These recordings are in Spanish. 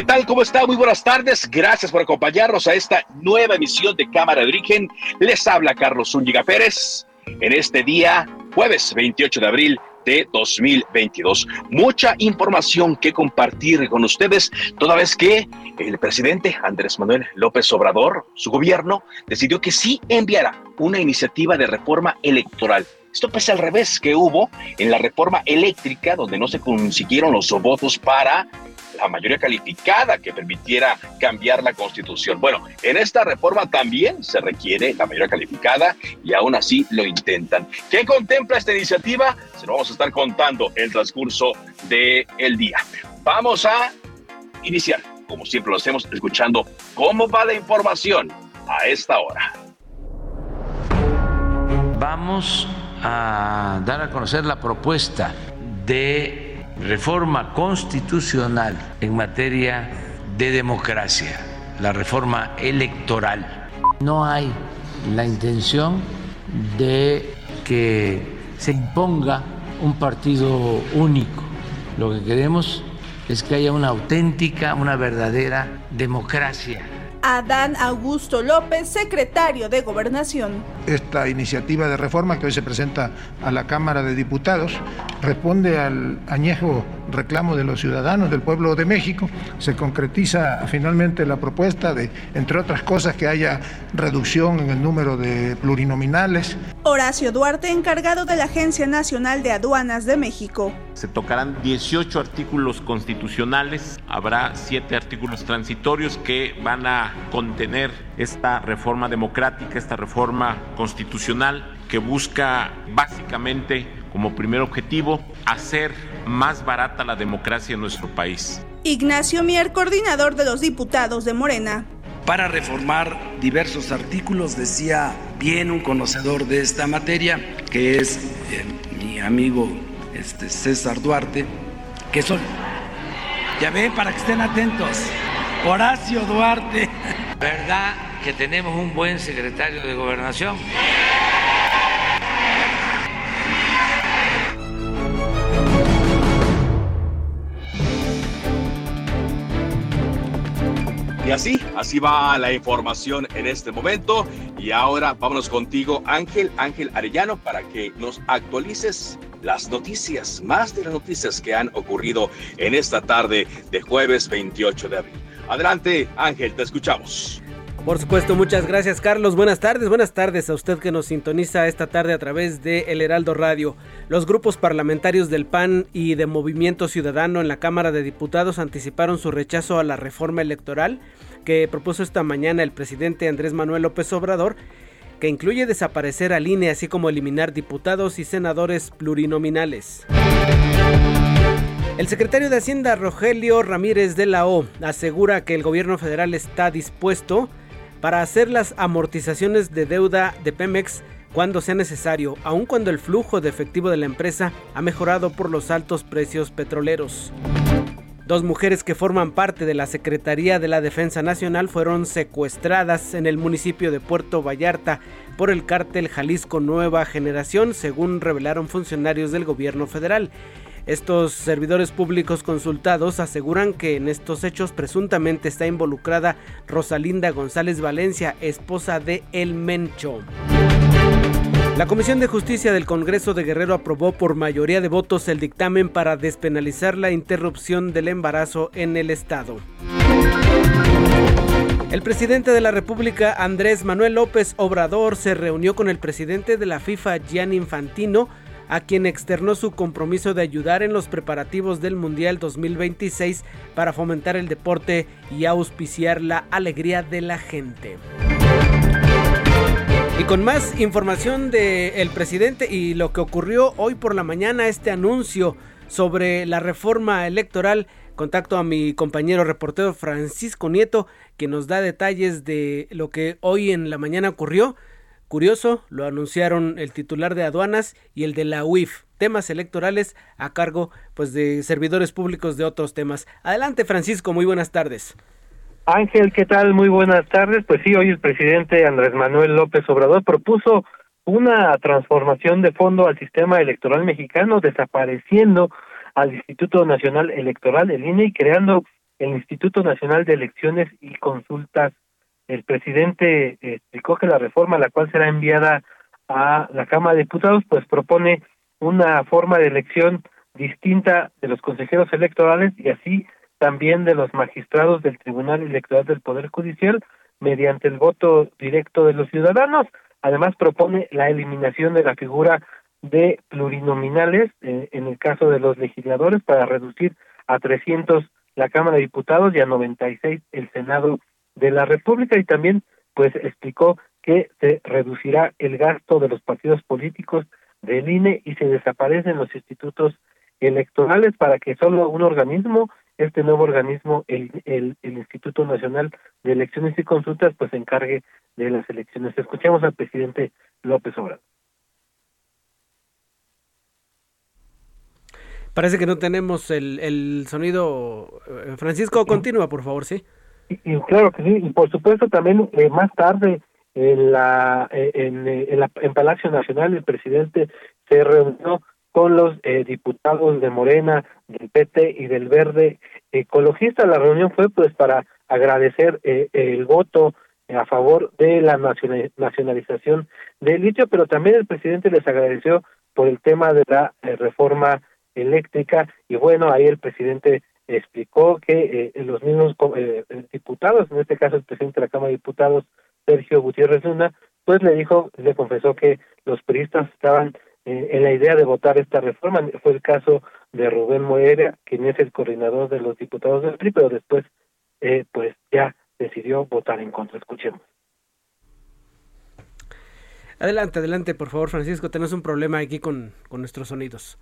¿Qué tal? ¿Cómo está? Muy buenas tardes. Gracias por acompañarnos a esta nueva emisión de Cámara de Origen. Les habla Carlos Zúñiga Pérez en este día, jueves 28 de abril de 2022. Mucha información que compartir con ustedes, toda vez que el presidente Andrés Manuel López Obrador, su gobierno, decidió que sí enviará una iniciativa de reforma electoral. Esto pese al revés que hubo en la reforma eléctrica, donde no se consiguieron los votos para la mayoría calificada que permitiera cambiar la constitución. Bueno, en esta reforma también se requiere la mayoría calificada y aún así lo intentan. ¿Qué contempla esta iniciativa? Se lo vamos a estar contando el transcurso del el día. Vamos a iniciar, como siempre lo hacemos, escuchando cómo va la información a esta hora. Vamos a dar a conocer la propuesta de reforma constitucional en materia de democracia, la reforma electoral. No hay la intención de que se imponga un partido único. Lo que queremos es que haya una auténtica, una verdadera democracia Adán Augusto López, secretario de Gobernación. Esta iniciativa de reforma que hoy se presenta a la Cámara de Diputados responde al añejo reclamo de los ciudadanos del pueblo de México. Se concretiza finalmente la propuesta de, entre otras cosas, que haya reducción en el número de plurinominales. Horacio Duarte, encargado de la Agencia Nacional de Aduanas de México. Se tocarán 18 artículos constitucionales, habrá 7 artículos transitorios que van a contener esta reforma democrática, esta reforma constitucional que busca básicamente como primer objetivo hacer más barata la democracia en nuestro país. Ignacio Mier, coordinador de los diputados de Morena. Para reformar diversos artículos, decía bien un conocedor de esta materia, que es eh, mi amigo este, César Duarte, que son, ya ven, para que estén atentos, Horacio Duarte. ¿Verdad que tenemos un buen secretario de gobernación? Y así, así va la información en este momento. Y ahora vámonos contigo, Ángel, Ángel Arellano, para que nos actualices las noticias, más de las noticias que han ocurrido en esta tarde de jueves 28 de abril. Adelante, Ángel, te escuchamos. Por supuesto, muchas gracias Carlos. Buenas tardes, buenas tardes a usted que nos sintoniza esta tarde a través de El Heraldo Radio. Los grupos parlamentarios del PAN y de Movimiento Ciudadano en la Cámara de Diputados anticiparon su rechazo a la reforma electoral que propuso esta mañana el presidente Andrés Manuel López Obrador, que incluye desaparecer al INE así como eliminar diputados y senadores plurinominales. El secretario de Hacienda Rogelio Ramírez de la O asegura que el gobierno federal está dispuesto para hacer las amortizaciones de deuda de Pemex cuando sea necesario, aun cuando el flujo de efectivo de la empresa ha mejorado por los altos precios petroleros. Dos mujeres que forman parte de la Secretaría de la Defensa Nacional fueron secuestradas en el municipio de Puerto Vallarta por el cártel Jalisco Nueva Generación, según revelaron funcionarios del gobierno federal. Estos servidores públicos consultados aseguran que en estos hechos presuntamente está involucrada Rosalinda González Valencia, esposa de El Mencho. La Comisión de Justicia del Congreso de Guerrero aprobó por mayoría de votos el dictamen para despenalizar la interrupción del embarazo en el Estado. El presidente de la República, Andrés Manuel López Obrador, se reunió con el presidente de la FIFA, Gianni Infantino, a quien externó su compromiso de ayudar en los preparativos del Mundial 2026 para fomentar el deporte y auspiciar la alegría de la gente. Y con más información del presidente y lo que ocurrió hoy por la mañana, este anuncio sobre la reforma electoral, contacto a mi compañero reportero Francisco Nieto, que nos da detalles de lo que hoy en la mañana ocurrió. Curioso, lo anunciaron el titular de aduanas y el de la UIF, temas electorales a cargo pues de servidores públicos de otros temas. Adelante Francisco, muy buenas tardes. Ángel, ¿qué tal? Muy buenas tardes. Pues sí, hoy el presidente Andrés Manuel López Obrador propuso una transformación de fondo al sistema electoral mexicano, desapareciendo al Instituto Nacional Electoral, el INE, y creando el Instituto Nacional de Elecciones y Consultas. El presidente explicó que la reforma, la cual será enviada a la Cámara de Diputados, pues propone una forma de elección distinta de los consejeros electorales y así también de los magistrados del Tribunal Electoral del Poder Judicial mediante el voto directo de los ciudadanos. Además propone la eliminación de la figura de plurinominales eh, en el caso de los legisladores para reducir a 300 la Cámara de Diputados y a 96 el Senado de la República y también pues explicó que se reducirá el gasto de los partidos políticos del INE y se desaparecen los institutos electorales para que solo un organismo este nuevo organismo, el, el, Instituto Nacional de Elecciones y Consultas, pues se encargue de las elecciones. Escuchemos al presidente López Obrador. Parece que no tenemos el, el sonido. Francisco, continúa, por favor, sí. Y, claro que sí, y por supuesto también eh, más tarde en la eh, en, en, la, en Palacio Nacional el presidente se reunió con los eh, diputados de Morena, del PT y del Verde Ecologista. La reunión fue pues para agradecer eh, el voto a favor de la nacionalización del litio, pero también el presidente les agradeció por el tema de la eh, reforma eléctrica y bueno, ahí el presidente explicó que los mismos diputados, en este caso el presidente de la Cámara de Diputados, Sergio Gutiérrez Luna, pues le dijo, le confesó que los periodistas estaban eh, en la idea de votar esta reforma. Fue el caso de Rubén Moreira, quien es el coordinador de los diputados del PRI, pero después eh, pues ya decidió votar en contra. Escuchemos. Adelante, adelante, por favor, Francisco. Tenemos un problema aquí con, con nuestros sonidos.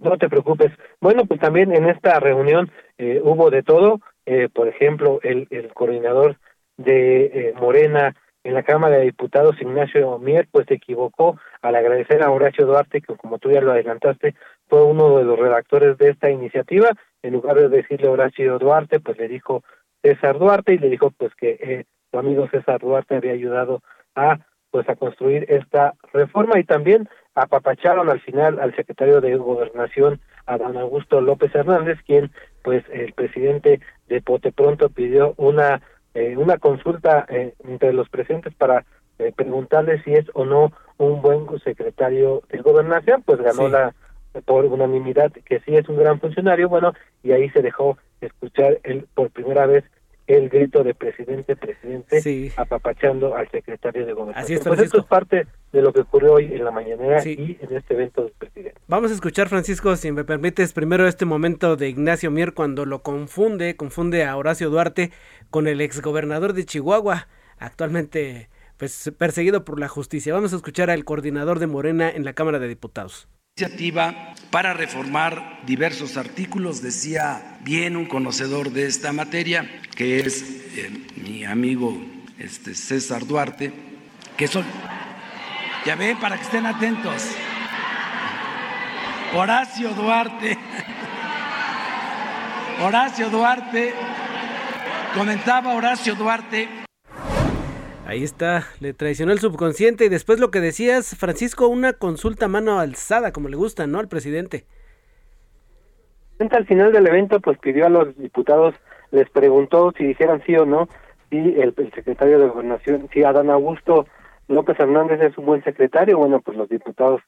No te preocupes. Bueno, pues también en esta reunión eh, hubo de todo. Eh, por ejemplo, el, el coordinador de eh, Morena, en la Cámara de Diputados, Ignacio Mier, pues se equivocó al agradecer a Horacio Duarte, que como tú ya lo adelantaste, fue uno de los redactores de esta iniciativa. En lugar de decirle Horacio Duarte, pues le dijo César Duarte y le dijo pues que eh, su amigo César Duarte había ayudado a pues a construir esta reforma. Y también apapacharon al final al secretario de Gobernación, Adán Augusto López Hernández, quien pues el presidente de Pote Pronto pidió una eh, una consulta eh, entre los presentes para eh, preguntarle si es o no un buen secretario de gobernación, pues ganó la por unanimidad que sí es un gran funcionario, bueno, y ahí se dejó escuchar el, por primera vez el grito de presidente, presidente, apapachando al secretario de gobernación. Así es, pues esto es parte de lo que ocurrió hoy en la mañanera y en este evento del presidente. Vamos a escuchar, Francisco, si me permites, primero este momento de Ignacio Mier cuando lo confunde, confunde a Horacio Duarte con el exgobernador de Chihuahua, actualmente pues perseguido por la justicia. Vamos a escuchar al coordinador de Morena en la Cámara de Diputados iniciativa para reformar diversos artículos, decía bien un conocedor de esta materia, que es eh, mi amigo este, César Duarte, que son, ya ven, para que estén atentos, Horacio Duarte, Horacio Duarte, comentaba Horacio Duarte, Ahí está, le traicionó el subconsciente y después lo que decías, Francisco, una consulta mano alzada, como le gusta, ¿no? Al presidente. Al final del evento, pues pidió a los diputados, les preguntó si dijeran sí o no, si el, secretario de Gobernación, si Adán Augusto López Hernández es un buen secretario, bueno, pues los diputados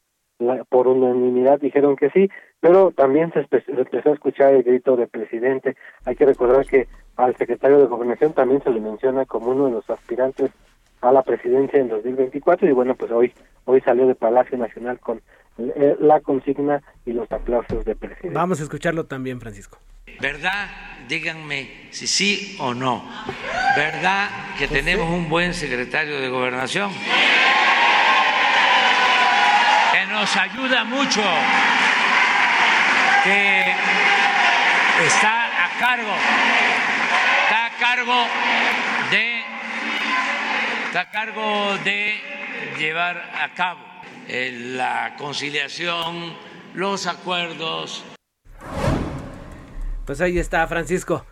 por unanimidad dijeron que sí, pero también se, empezó a escuchar el grito del presidente. Hay que recordar que al secretario de Gobernación también se le menciona como uno de los aspirantes a la presidencia en 2024 y bueno, pues hoy hoy salió de Palacio Nacional con eh, la consigna y los aplausos del presidente. Vamos a escucharlo también, Francisco. ¿Verdad? Díganme si sí o no. ¿Verdad que tenemos un buen secretario de Gobernación? Que nos ayuda mucho, que está a cargo, está a cargo de, está a cargo de llevar a cabo la conciliación, los acuerdos. Pues ahí está, Francisco.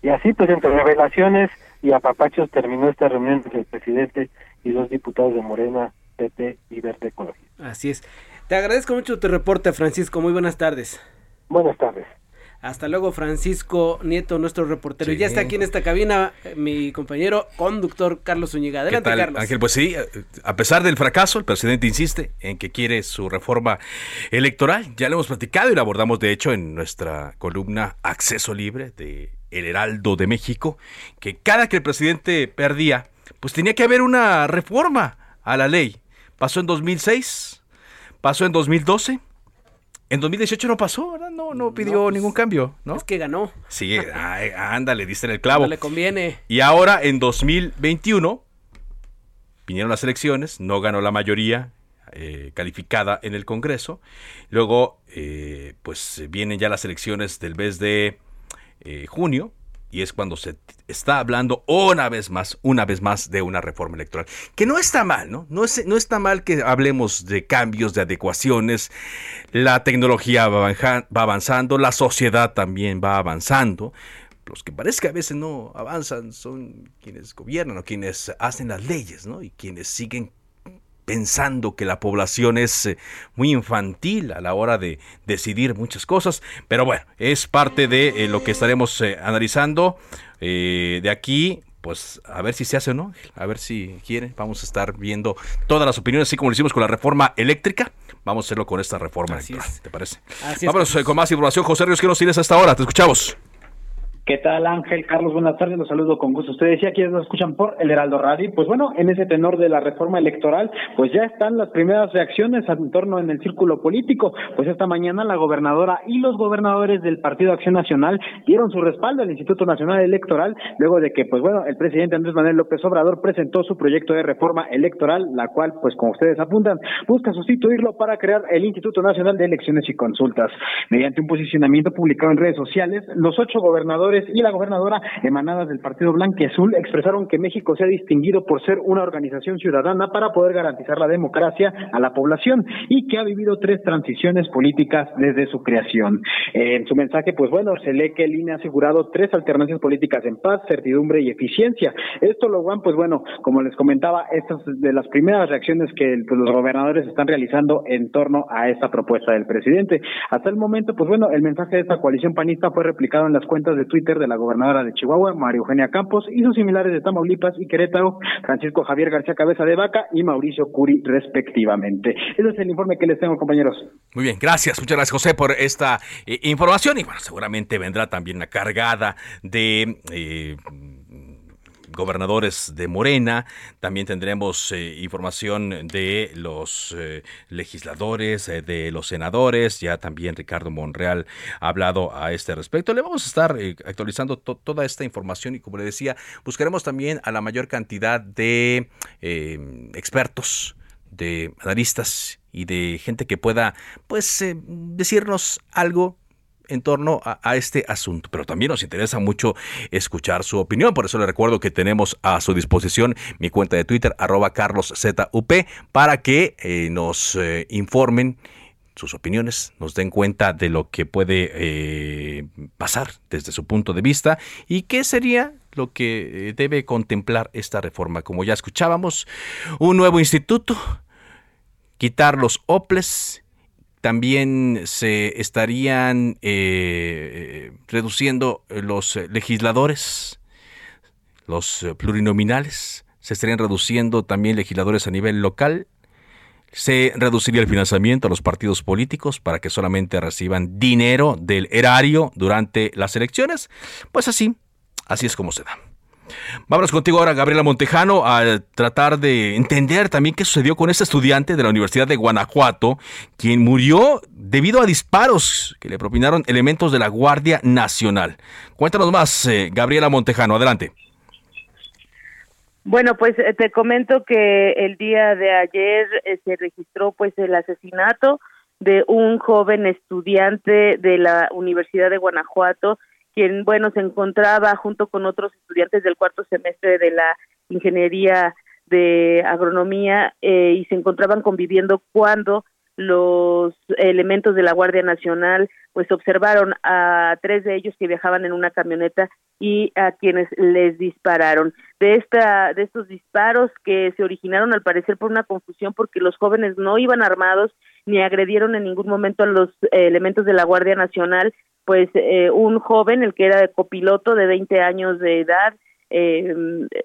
Y así, pues entre revelaciones y apapachos terminó esta reunión entre el presidente y los diputados de Morena, PT y Verde Ecología. Así es. Te agradezco mucho tu reporte, Francisco. Muy buenas tardes. Buenas tardes. Hasta luego, Francisco Nieto, nuestro reportero. Y ya está aquí en esta cabina eh, mi compañero conductor Carlos Zúñiga. Adelante, Carlos. Ángel, pues sí, a pesar del fracaso, el presidente insiste en que quiere su reforma electoral. Ya lo hemos platicado y lo abordamos, de hecho, en nuestra columna Acceso Libre de El Heraldo de México, que cada que el presidente perdía, pues tenía que haber una reforma a la ley. Pasó en 2006, pasó en 2012 en 2018 no pasó, ¿verdad? No, no pidió pues, ningún cambio, ¿no? Es que ganó. Sí, ándale, diste en el clavo. No le conviene. Y ahora, en 2021, vinieron las elecciones, no ganó la mayoría eh, calificada en el Congreso. Luego, eh, pues vienen ya las elecciones del mes de eh, junio y es cuando se está hablando una vez más, una vez más de una reforma electoral. Que no está mal, ¿no? No, es, no está mal que hablemos de cambios, de adecuaciones. La tecnología va, va avanzando, la sociedad también va avanzando. Los que parece que a veces no avanzan son quienes gobiernan o quienes hacen las leyes, ¿no? Y quienes siguen pensando que la población es eh, muy infantil a la hora de decidir muchas cosas, pero bueno, es parte de eh, lo que estaremos eh, analizando de aquí. Pues a ver si se hace o no, a ver si quiere. Vamos a estar viendo todas las opiniones, así como lo hicimos con la reforma eléctrica. Vamos a hacerlo con esta reforma electoral, ¿te parece? Vámonos con más información. José Ríos, ¿qué nos tienes hasta ahora? Te escuchamos. ¿Qué tal, Ángel? Carlos, buenas tardes, los saludo con gusto. Usted decía que nos escuchan por el Heraldo Radio. Pues bueno, en ese tenor de la reforma electoral, pues ya están las primeras reacciones en torno en el círculo político. Pues esta mañana la gobernadora y los gobernadores del Partido Acción Nacional dieron su respaldo al Instituto Nacional Electoral, luego de que, pues bueno, el presidente Andrés Manuel López Obrador presentó su proyecto de reforma electoral, la cual, pues como ustedes apuntan, busca sustituirlo para crear el Instituto Nacional de Elecciones y Consultas. Mediante un posicionamiento publicado en redes sociales, los ocho gobernadores y la gobernadora emanadas del Partido Blanco y Azul expresaron que México se ha distinguido por ser una organización ciudadana para poder garantizar la democracia a la población y que ha vivido tres transiciones políticas desde su creación. En su mensaje, pues bueno, se lee que el INE ha asegurado tres alternancias políticas en paz, certidumbre y eficiencia. Esto lo van, pues bueno, como les comentaba, estas de las primeras reacciones que pues, los gobernadores están realizando en torno a esta propuesta del presidente. Hasta el momento, pues bueno, el mensaje de esta coalición panista fue replicado en las cuentas de Twitter de la gobernadora de Chihuahua, María Eugenia Campos, y sus similares de Tamaulipas y Querétaro, Francisco Javier García Cabeza de Vaca y Mauricio Curi, respectivamente. Ese es el informe que les tengo, compañeros. Muy bien, gracias, muchas gracias, José, por esta eh, información. Y bueno, seguramente vendrá también la cargada de. Eh, gobernadores de Morena, también tendremos eh, información de los eh, legisladores, eh, de los senadores, ya también Ricardo Monreal ha hablado a este respecto. Le vamos a estar actualizando toda esta información y como le decía, buscaremos también a la mayor cantidad de expertos, de analistas y de gente que pueda pues decirnos algo en torno a, este asunto. Pero también nos interesa mucho escuchar su opinión. Por eso le recuerdo que tenemos a su disposición mi cuenta de Twitter, arroba carloszup, para que eh, nos eh, informen sus opiniones, nos den cuenta de lo que puede eh, pasar desde su punto de vista y qué sería lo que debe contemplar esta reforma. Como ya escuchábamos, un nuevo instituto, quitar los OPLES también se estarían eh, reduciendo los legisladores, los plurinominales, se estarían reduciendo también legisladores a nivel local, se reduciría el financiamiento a los partidos políticos para que solamente reciban dinero del erario durante las elecciones. Pues así, así es como se da. Vámonos contigo ahora, Gabriela Montejano, a tratar de entender también qué sucedió con este estudiante de la Universidad de Guanajuato, quien murió debido a disparos que le propinaron elementos de la Guardia Nacional. Cuéntanos más, eh, Gabriela Montejano, adelante. Bueno, pues eh, te comento que el día de ayer eh, se registró pues el asesinato de un joven estudiante de la Universidad de Guanajuato, quien bueno se encontraba junto con otros estudiantes del cuarto semestre de la ingeniería de agronomía eh, y se encontraban conviviendo cuando los elementos de la Guardia Nacional pues observaron a tres de ellos que viajaban en una camioneta y a quienes les dispararon. De esta de estos disparos que se originaron al parecer por una confusión porque los jóvenes no iban armados ni agredieron en ningún momento a los elementos de la Guardia Nacional, pues eh, un joven, el que era copiloto de 20 años de edad, eh,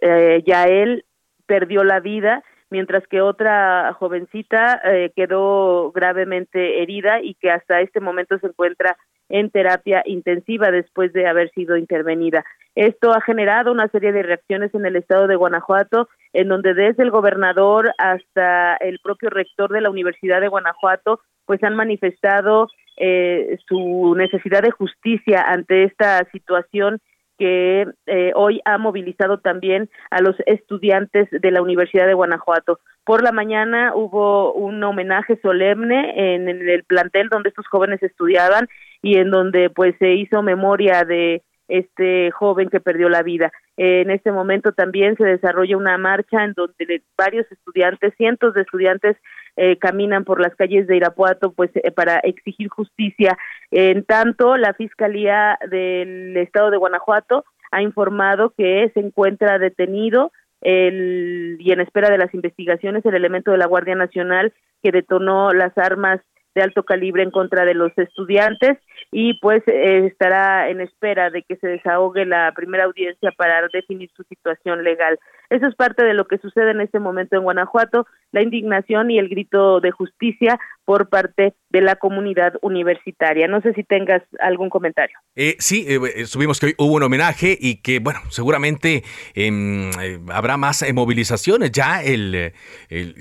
eh, ya él perdió la vida mientras que otra jovencita eh, quedó gravemente herida y que hasta este momento se encuentra en terapia intensiva después de haber sido intervenida. Esto ha generado una serie de reacciones en el estado de Guanajuato, en donde desde el gobernador hasta el propio rector de la Universidad de Guanajuato, pues han manifestado eh, su necesidad de justicia ante esta situación que eh, hoy ha movilizado también a los estudiantes de la Universidad de Guanajuato. Por la mañana hubo un homenaje solemne en el plantel donde estos jóvenes estudiaban y en donde pues se hizo memoria de este joven que perdió la vida. En este momento también se desarrolla una marcha en donde varios estudiantes, cientos de estudiantes eh, caminan por las calles de Irapuato pues eh, para exigir justicia. En tanto, la Fiscalía del Estado de Guanajuato ha informado que se encuentra detenido el, y en espera de las investigaciones el elemento de la Guardia Nacional que detonó las armas de alto calibre en contra de los estudiantes y pues eh, estará en espera de que se desahogue la primera audiencia para definir su situación legal. Eso es parte de lo que sucede en este momento en Guanajuato, la indignación y el grito de justicia por parte de la comunidad universitaria. No sé si tengas algún comentario. Eh, sí, eh, subimos que hoy hubo un homenaje y que, bueno, seguramente em, eh, habrá más movilizaciones. Ya el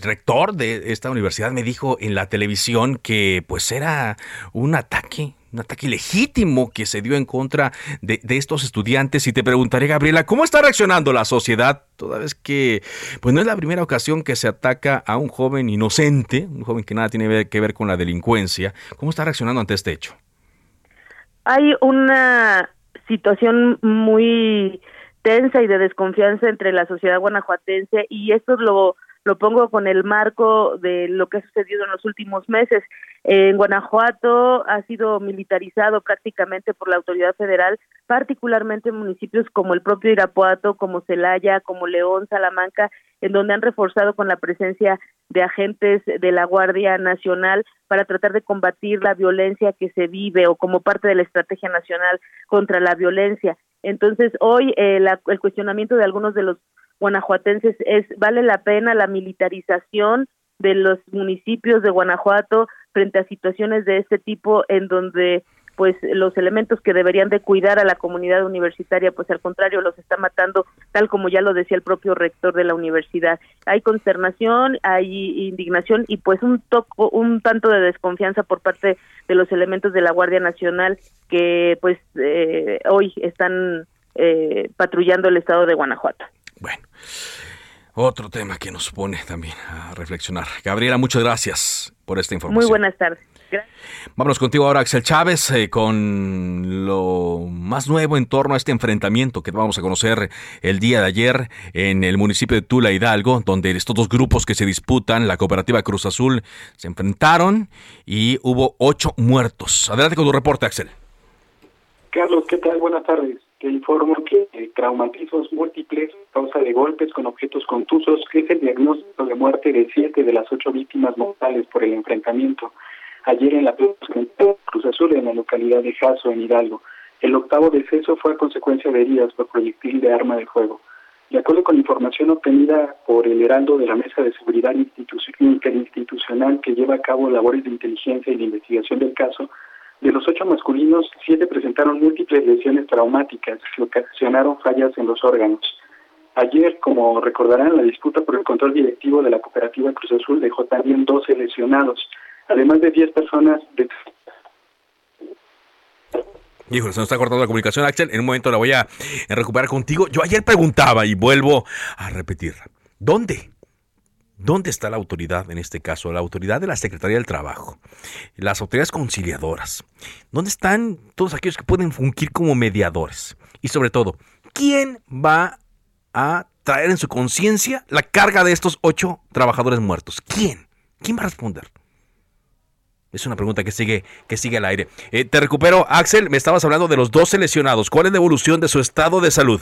rector de esta universidad me dijo en la televisión que pues era un ataque un ataque legítimo que se dio en contra de, estos estudiantes. Y te preguntaré, Gabriela, ¿cómo está reaccionando la sociedad? Toda vez que, pues no es la primera ocasión que se ataca a un joven inocente, un joven que nada tiene que ver con la delincuencia. ¿Cómo está reaccionando ante este hecho? Hay una situación muy tensa y de desconfianza entre la sociedad guanajuatense y esto es lo lo pongo con el marco de lo que ha sucedido en los últimos meses. En Guanajuato ha sido militarizado prácticamente por la autoridad federal, particularmente en municipios como el propio Irapuato, como Celaya, como León, Salamanca, en donde han reforzado con la presencia de agentes de la Guardia Nacional para tratar de combatir la violencia que se vive o como parte de la estrategia nacional contra la violencia. Entonces, hoy eh, el cuestionamiento de algunos de los guanajuatenses es vale la pena la militarización de los municipios de Guanajuato frente a situaciones de este tipo en donde pues los elementos que deberían de cuidar a la comunidad universitaria, pues al contrario los está matando, tal como ya lo decía el propio rector de la universidad. Hay consternación, hay indignación y pues un toco, un tanto de desconfianza por parte de los elementos de la Guardia Nacional que pues eh, hoy están eh, patrullando el estado de Guanajuato. Bueno, otro tema que nos pone también a reflexionar. Gabriela, muchas gracias por esta información. Muy buenas tardes. Vámonos contigo ahora, Axel Chávez, eh, con lo más nuevo en torno a este enfrentamiento que vamos a conocer el día de ayer en el municipio de Tula Hidalgo, donde estos dos grupos que se disputan, la cooperativa Cruz Azul, se enfrentaron y hubo ocho muertos. Adelante con tu reporte, Axel. Carlos, ¿qué tal? Buenas tardes. Te informo que traumatismos múltiples, causa de golpes con objetos contusos, es el diagnóstico de muerte de siete de las ocho víctimas mortales por el enfrentamiento. Ayer en la Cruz Azul, en la localidad de Jaso, en Hidalgo. El octavo deceso fue a consecuencia de heridas por proyectil de arma de fuego. De acuerdo con información obtenida por el Heraldo de la Mesa de Seguridad Interinstitucional que lleva a cabo labores de inteligencia y de investigación del caso, de los ocho masculinos, siete presentaron múltiples lesiones traumáticas que ocasionaron fallas en los órganos. Ayer, como recordarán, la disputa por el control directivo de la cooperativa Cruz Azul dejó también 12 lesionados, además de 10 personas de Híjole, se nos está cortando la comunicación, Axel. En un momento la voy a recuperar contigo. Yo ayer preguntaba y vuelvo a repetir. ¿Dónde? ¿Dónde está la autoridad en este caso? La autoridad de la Secretaría del Trabajo, las autoridades conciliadoras. ¿Dónde están todos aquellos que pueden fungir como mediadores? Y sobre todo, ¿quién va a traer en su conciencia la carga de estos ocho trabajadores muertos? ¿Quién? ¿Quién va a responder? Es una pregunta que sigue, que sigue al aire. Eh, te recupero, Axel, me estabas hablando de los 12 lesionados. ¿Cuál es la evolución de su estado de salud?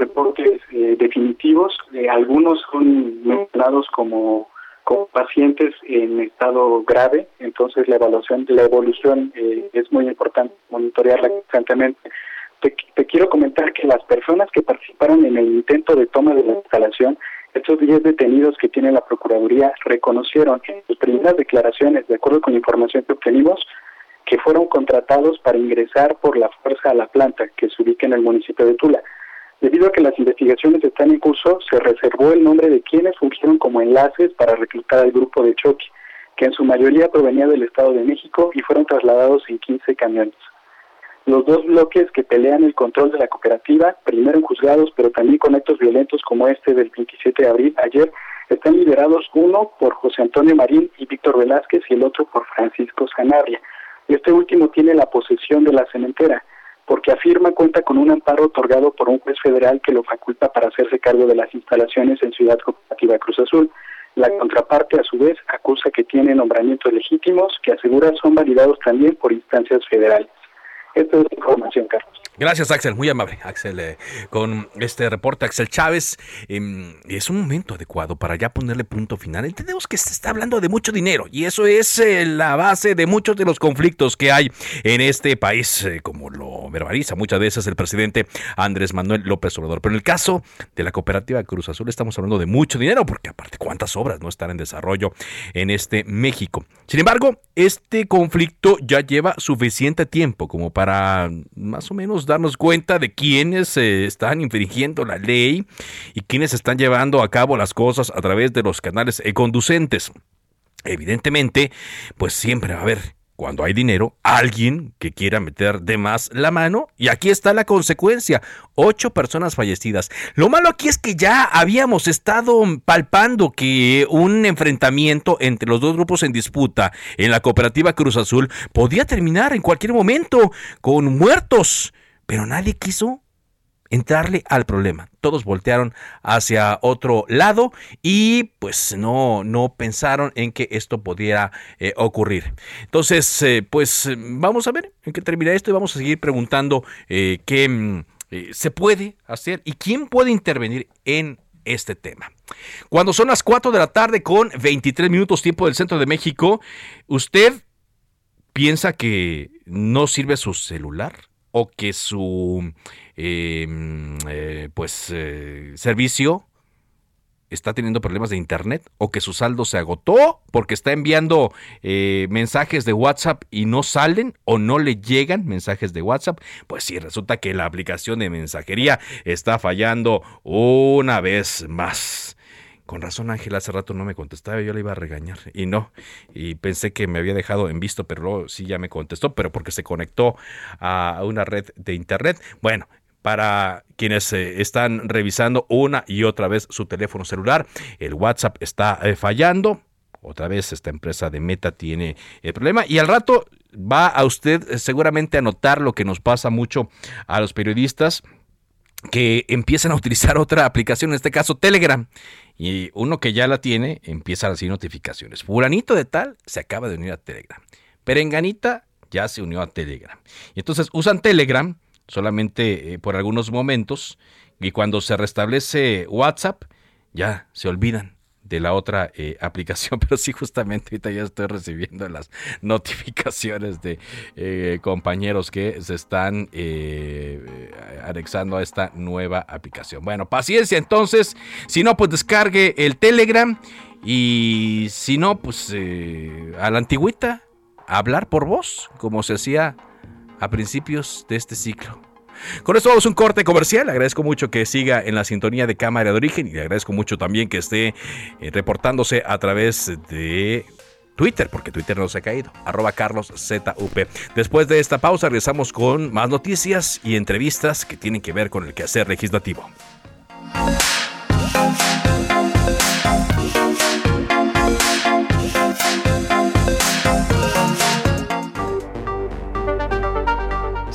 Reportes eh, definitivos. Eh, algunos son mencionados como, como pacientes en estado grave, entonces la evaluación, la evolución es muy importante monitorearla constantemente. Te, te quiero comentar que las personas que participaron en el intento de toma de la instalación estos 10 detenidos que tiene la Procuraduría reconocieron en sus primeras declaraciones, de acuerdo con la información que obtenimos, que fueron contratados para ingresar por la fuerza a la planta que se ubica en el municipio de Tula. Debido a que las investigaciones están en curso, se reservó el nombre de quienes fungieron como enlaces para reclutar al grupo de choque, que en su mayoría provenía del Estado de México y fueron trasladados en 15 camiones los dos bloques que pelean el control de la cooperativa, primero en juzgados, pero también con actos violentos como este del 27 de abril, ayer, están liderados uno por José Antonio Marín y Víctor Velázquez y el otro por Francisco Sanabria. Este último tiene la posesión de la cementera, porque afirma cuenta con un amparo otorgado por un juez federal que lo faculta para hacerse cargo de las instalaciones en Ciudad Cooperativa Cruz Azul. La contraparte, a su vez, acusa que tiene nombramientos legítimos que asegura son validados también por instancias federales. Esta es la información, Carlos. Gracias, Axel. Muy amable, Axel, eh, con este reporte. Axel Chávez, em, es un momento adecuado para ya ponerle punto final. Entendemos que se está hablando de mucho dinero y eso es eh, la base de muchos de los conflictos que hay en este país, eh, como lo verbaliza muchas veces el presidente Andrés Manuel López Obrador. Pero en el caso de la cooperativa Cruz Azul estamos hablando de mucho dinero, porque aparte, ¿cuántas obras no están en desarrollo en este México? Sin embargo, este conflicto ya lleva suficiente tiempo como para más o menos darnos cuenta de quiénes eh, están infringiendo la ley y quiénes están llevando a cabo las cosas a través de los canales conducentes. Evidentemente, pues siempre va a haber cuando hay dinero, alguien que quiera meter de más la mano. Y aquí está la consecuencia. Ocho personas fallecidas. Lo malo aquí es que ya habíamos estado palpando que un enfrentamiento entre los dos grupos en disputa en la cooperativa Cruz Azul podía terminar en cualquier momento con muertos. Pero nadie quiso entrarle al problema. Todos voltearon hacia otro lado y pues no, no pensaron en que esto pudiera eh, ocurrir. Entonces, eh, pues vamos a ver en qué termina esto y vamos a seguir preguntando eh, qué mm, se puede hacer y quién puede intervenir en este tema. Cuando son las 4 de la tarde con 23 minutos tiempo del centro de México, ¿usted piensa que no sirve su celular? O que su em, eh, pues eh, servicio está teniendo problemas de internet o que su saldo se agotó porque está enviando eh, mensajes de WhatsApp y no salen o no le llegan mensajes de WhatsApp, pues sí, resulta que la aplicación de mensajería está fallando una vez más. Con razón Ángel hace rato no me contestaba, yo le iba a regañar y no, y pensé que me había dejado en visto, pero luego sí ya me contestó, pero porque se conectó a una red de internet. Bueno, para quienes eh, están revisando una y otra vez su teléfono celular, el WhatsApp está eh, fallando. Otra vez esta empresa de Meta tiene el problema y al rato va a usted eh, seguramente a notar lo que nos pasa mucho a los periodistas que empiezan a utilizar otra aplicación, en este caso Telegram. Y uno que ya la tiene empieza a recibir notificaciones. Furanito de tal se acaba de unir a Telegram. Perenganita ya se unió a Telegram. Y entonces usan Telegram solamente eh, por algunos momentos y cuando se restablece WhatsApp ya se olvidan de la otra eh, aplicación, pero sí justamente ahorita ya estoy recibiendo las notificaciones de eh, compañeros que se están eh, anexando a esta nueva aplicación. Bueno, paciencia entonces, si no, pues descargue el Telegram y si no, pues a la antigüita, hablar por voz, como se hacía a principios de este ciclo. Con esto vamos a un corte comercial. Agradezco mucho que siga en la sintonía de cámara de origen y le agradezco mucho también que esté eh, reportándose a través de Twitter, porque Twitter no se ha caído, arroba Carlos ZUP. Después de esta pausa regresamos con más noticias y entrevistas que tienen que ver con el quehacer legislativo.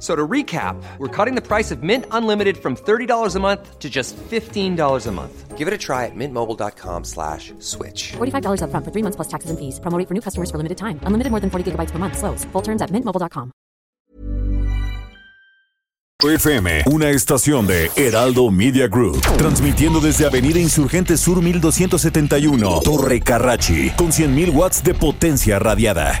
So to recap, we're cutting the price of Mint Unlimited from $30 a month to just $15 a month. Give it a try at mintmobile.com slash switch. $45 up front for three months plus taxes and fees. Promoting for new customers for limited time. Unlimited more than 40 gigabytes per month. Slows. Full terms at mintmobile.com. FM, una estación de Heraldo Media Group. Transmitiendo desde Avenida Insurgente Sur 1271, Torre Carrachi. Con 100.000 watts de potencia radiada.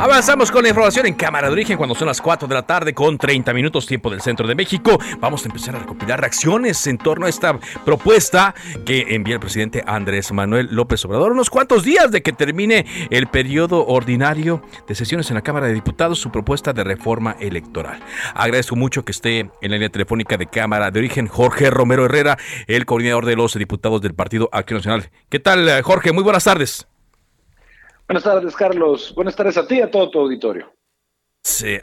Avanzamos con la información en Cámara de Origen cuando son las 4 de la tarde con 30 minutos tiempo del centro de México. Vamos a empezar a recopilar reacciones en torno a esta propuesta que envía el presidente Andrés Manuel López Obrador. Unos cuantos días de que termine el periodo ordinario de sesiones en la Cámara de Diputados, su propuesta de reforma electoral. Agradezco mucho que esté en la línea telefónica de Cámara de Origen Jorge Romero Herrera, el coordinador de los diputados del Partido Acción Nacional. ¿Qué tal, Jorge? Muy buenas tardes. Buenas tardes, Carlos. Buenas tardes a ti y a todo tu auditorio.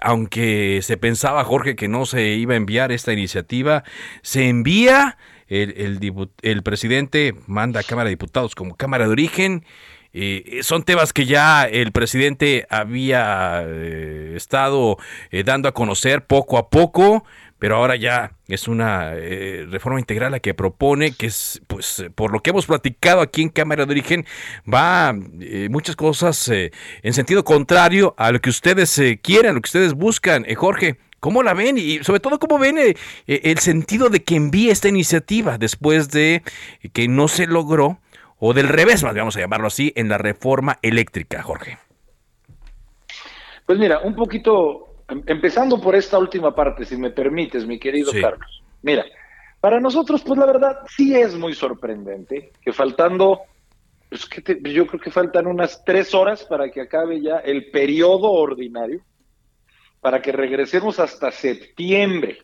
aunque se pensaba, Jorge, que no se iba a enviar esta iniciativa, se envía, el, el, presidente manda a Cámara de Diputados como Cámara de Origen. Eh, son temas que ya el presidente había eh, estado eh, dando a conocer poco a poco pero ahora ya es una eh, reforma integral la que propone, que es, pues, por lo que hemos platicado aquí en Cámara de Origen, va eh, muchas cosas eh, en sentido contrario a lo que ustedes quieren, a lo que ustedes buscan. Jorge, ¿cómo la ven? Y sobre todo, ¿cómo ven el sentido de que envíe esta iniciativa después de que no se logró, o del revés, más vamos a llamarlo así, en la reforma eléctrica, Jorge? Pues mira, un poquito empezando por esta última parte, si me permites, mi querido Carlos. Mira, para nosotros, pues la verdad sí es muy sorprendente que faltando, pues que yo creo que faltan unas tres horas para que acabe ya el periodo ordinario, para que regresemos hasta septiembre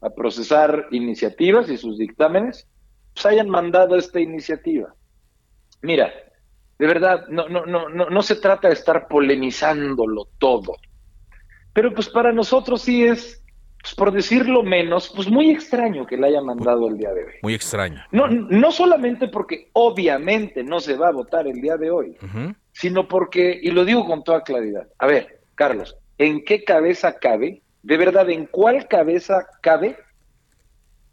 a procesar iniciativas y sus dictámenes, pues hayan mandado esta iniciativa. Mira, de verdad, no, no, no, no, no se trata de estar polemizándolo todo. Pero pues para nosotros sí es, pues, por decirlo menos, pues muy extraño que le haya mandado el día de hoy. Muy extraño. No, no solamente porque obviamente no se va a votar el día de hoy, sino porque, y lo digo con toda claridad, a ver, Carlos, ¿en qué cabeza cabe? De verdad, ¿en cuál cabeza cabe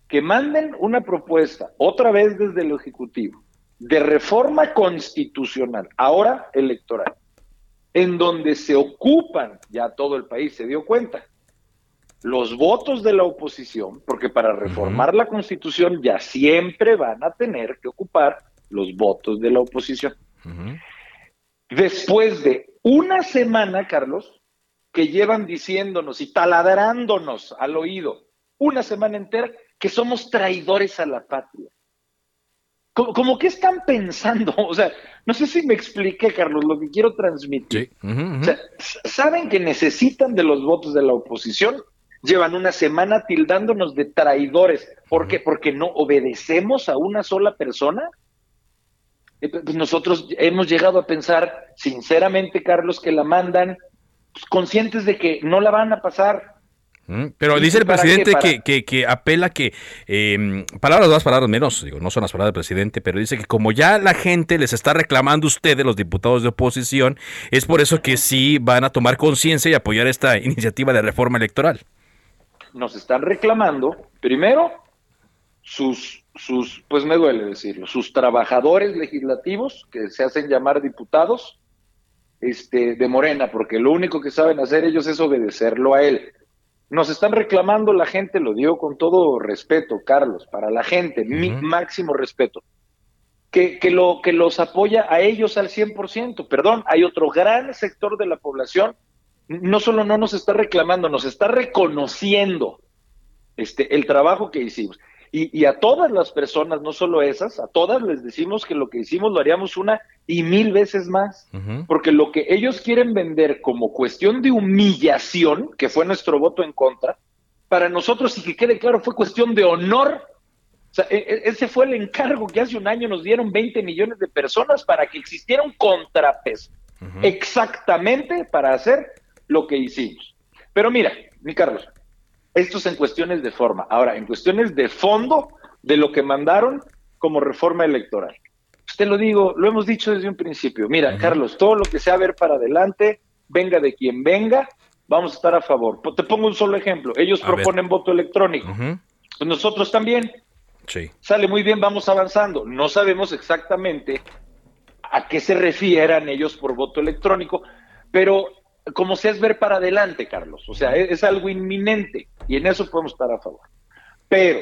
que manden una propuesta, otra vez desde el Ejecutivo, de reforma constitucional, ahora electoral? En donde se ocupan, ya todo el país se dio cuenta, los votos de la oposición, porque para reformar la constitución ya siempre van a tener que ocupar los votos de la oposición. Después de una semana, Carlos, que llevan diciéndonos y taladrándonos al oído una semana entera que somos traidores a la patria. Como, que están pensando, o sea, no sé si me expliqué, Carlos, lo que quiero transmitir. saben que necesitan de los votos de la oposición, llevan una semana tildándonos de traidores. ¿Por qué? Porque no obedecemos a una sola persona. Eh, pues nosotros hemos llegado a pensar, sinceramente, Carlos, que la mandan pues, conscientes de que no la van a pasar pero dice el presidente que, que, apela que, eh, palabras más, palabras menos, digo, no son las palabras del presidente, pero dice que como ya la gente les está reclamando a ustedes, los diputados de oposición, es por eso que sí van a tomar conciencia y apoyar esta iniciativa de reforma electoral. Nos están reclamando, primero, sus, sus, pues me duele decirlo, sus trabajadores legislativos, que se hacen llamar diputados, este, de Morena, porque lo único que saben hacer ellos es obedecerlo a él nos están reclamando la gente, lo digo con todo respeto, Carlos, para la gente, mi máximo respeto, que, que, lo, que los apoya a ellos al 100%. Perdón, hay otro gran sector de la población, no solo no nos está reclamando, nos está reconociendo este, el trabajo que hicimos. Y, a todas las personas, no solo esas, a todas les decimos que lo que hicimos lo haríamos una y mil veces más. Porque lo que ellos quieren vender como cuestión de humillación, que fue nuestro voto en contra, para nosotros, y que quede claro, fue cuestión de honor. O sea, e, e, ese fue el encargo que hace un año nos dieron 20 millones de personas para que existiera un contrapeso. Exactamente para hacer lo que hicimos. Pero mira, mi Carlos, esto es en cuestiones de forma. Ahora, en cuestiones de fondo de lo que mandaron como reforma electoral. Usted lo digo, lo hemos dicho desde un principio. Mira, Carlos, todo lo que sea ver para adelante, venga de quien venga, vamos a estar a favor. Te pongo un solo ejemplo. Ellos proponen voto electrónico. Pues nosotros también. Sí. Sale muy bien, vamos avanzando. No sabemos exactamente a qué se refieran ellos por voto electrónico, pero como sea es ver para adelante, Carlos. O sea, es, algo inminente y en eso podemos estar a favor. Pero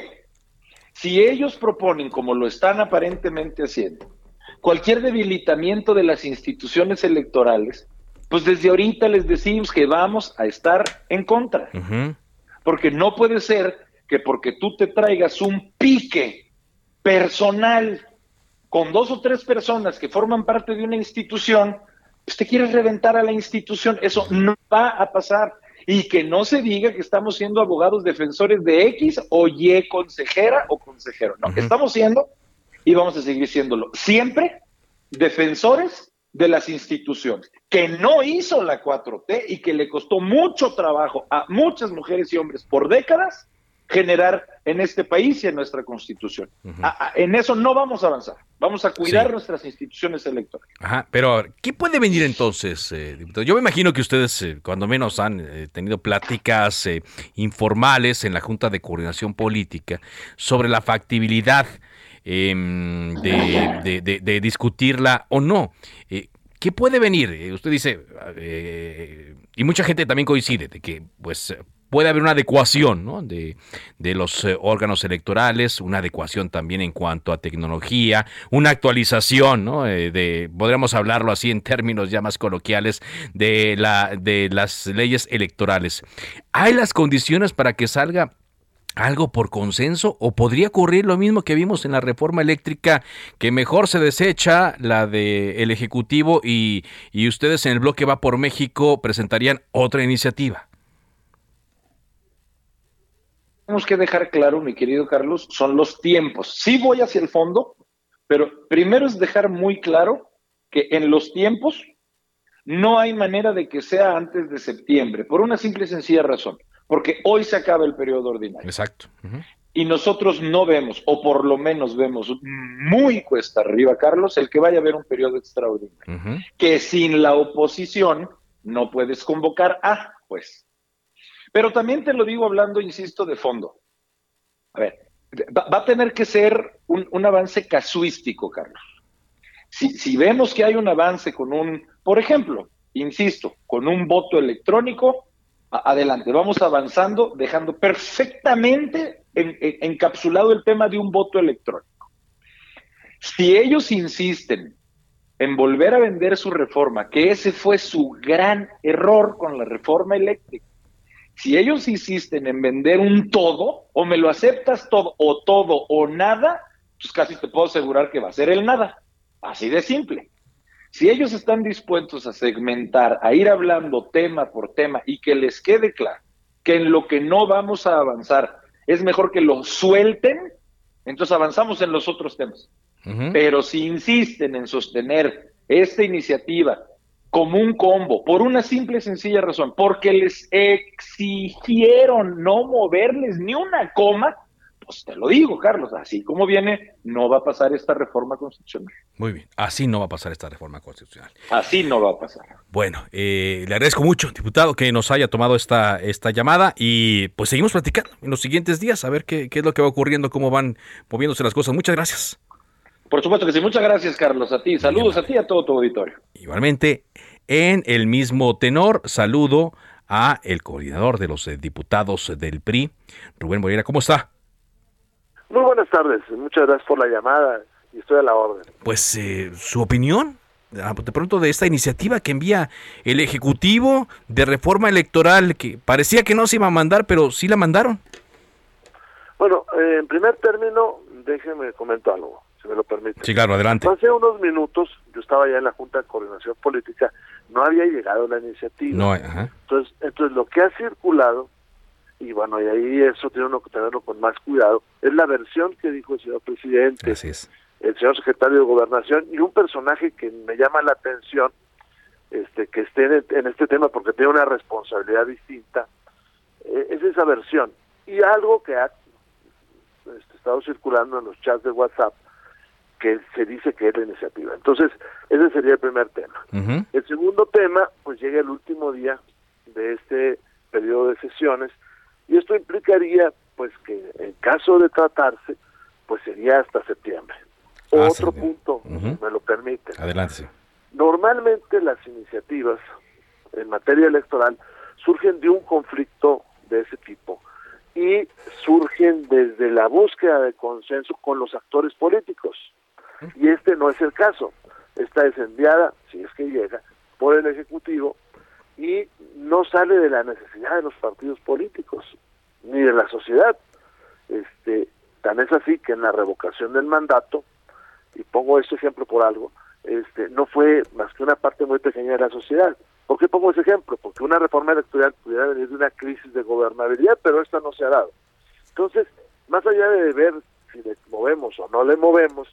si ellos proponen, como lo están aparentemente haciendo, cualquier debilitamiento de las instituciones electorales, pues desde ahorita les decimos que vamos a estar en contra. Porque no puede ser que porque tú te traigas un pique personal con dos o tres personas que forman parte de una institución, usted quiere reventar a la institución, eso no va a pasar. Y que no se diga que estamos siendo abogados defensores de X o Y consejera o consejero. No, estamos siendo y vamos a seguir siéndolo. Siempre defensores de las instituciones, que no hizo la 4T y que le costó mucho trabajo a muchas mujeres y hombres por décadas generar en este país y en nuestra constitución. en eso no vamos a avanzar. Vamos a cuidar nuestras instituciones electorales. Ajá, pero ¿qué puede venir entonces, eh, Yo me imagino que ustedes, eh, cuando menos, han eh, tenido pláticas informales en la Junta de Coordinación Política sobre la factibilidad em, de, discutirla o no. ¿Qué puede venir? Usted dice, y mucha gente también coincide, de que pues puede haber una adecuación de, los eh, órganos electorales, una adecuación también en cuanto a tecnología, una actualización, ¿no? Eh, de, podríamos hablarlo así en términos ya más coloquiales, de, la, de las leyes electorales. ¿Hay las condiciones para que salga algo por consenso o podría ocurrir lo mismo que vimos en la reforma eléctrica que mejor se desecha la del ejecutivo y, y ustedes en el bloque va por México presentarían otra iniciativa tenemos que dejar claro, mi querido Carlos, son los tiempos. Sí voy hacia el fondo, pero primero es dejar muy claro que en los tiempos no hay manera de que sea antes de septiembre, por una simple y sencilla razón, porque hoy se acaba el periodo ordinario. Exacto. Y nosotros no vemos, o por lo menos vemos muy cuesta arriba, Carlos, el que vaya a haber un periodo extraordinario. Que sin la oposición no puedes convocar a, pues. Pero también te lo digo hablando, insisto, de fondo. A ver, va, a tener que ser un, avance casuístico, Carlos. Si, vemos que hay un avance con un, por ejemplo, insisto, con un voto electrónico, adelante, vamos avanzando, dejando perfectamente encapsulado el tema de un voto electrónico. Si ellos insisten en volver a vender su reforma, que ese fue su gran error con la reforma eléctrica. Si ellos insisten en vender un todo, o me lo aceptas todo, o todo, o nada, pues casi te puedo asegurar que va a ser el nada. Así de simple. Si ellos están dispuestos a segmentar, a ir hablando tema por tema y que les quede claro que en lo que no vamos a avanzar es mejor que lo suelten, entonces avanzamos en los otros temas. Pero si insisten en sostener esta iniciativa como un combo, por una simple y sencilla razón, porque les exigieron no moverles ni una coma, pues te lo digo, Carlos, así como viene, no va a pasar esta reforma constitucional. Muy bien, así no va a pasar esta reforma constitucional. Así no va a pasar. Bueno, eh, le agradezco mucho, diputado, que nos haya tomado esta, esta llamada y pues seguimos platicando en los siguientes días a ver qué, qué es lo que va ocurriendo, cómo van moviéndose las cosas. Muchas gracias. Por supuesto que sí. Muchas gracias, Carlos. A ti. Saludos a ti y a todo tu auditorio. Igualmente, en el mismo tenor, saludo a el coordinador de los eh, diputados del PRI, Rubén Moreira. ¿Cómo está? Muy buenas tardes. Muchas gracias por la llamada y estoy a la orden. Pues, eh, ¿su opinión? Ah, de pronto de esta iniciativa que envía el Ejecutivo de reforma electoral, que parecía que no se iba a mandar, pero sí la mandaron. Bueno, eh, en primer término, déjeme comentar algo si me lo permite. Sí, claro, adelante. Hace unos minutos, yo estaba ya en la Junta de Coordinación Política, no había llegado la iniciativa. No, ajá. Entonces, entonces lo que ha circulado, y bueno, y ahí eso tiene uno que tenerlo con más cuidado, es la versión que dijo el señor presidente, el señor secretario de Gobernación, y un personaje que me llama la atención, este que esté en, en este tema porque tiene una responsabilidad distinta, eh, es esa versión. Y algo que ha este, estado circulando en los chats de WhatsApp, que se dice que es la iniciativa. Entonces, ese sería el primer tema. El segundo tema, pues llega el último día de este periodo de sesiones y esto implicaría, pues que en caso de tratarse, pues sería hasta septiembre. Ah, Otro sí. punto, si me lo permite. Adelante. Normalmente las iniciativas en materia electoral surgen de un conflicto de ese tipo y surgen desde la búsqueda de consenso con los actores políticos. Y este no es el caso. Esta es enviada, si es que llega, por el Ejecutivo y no sale de la necesidad de los partidos políticos ni de la sociedad. Este, tan es así que en la revocación del mandato, y pongo este ejemplo por algo, este, no fue más que una parte muy pequeña de la sociedad. ¿Por qué pongo ese ejemplo? Porque una reforma electoral pudiera venir de una crisis de gobernabilidad, pero esta no se ha dado. Entonces, más allá de ver si le movemos o no le movemos,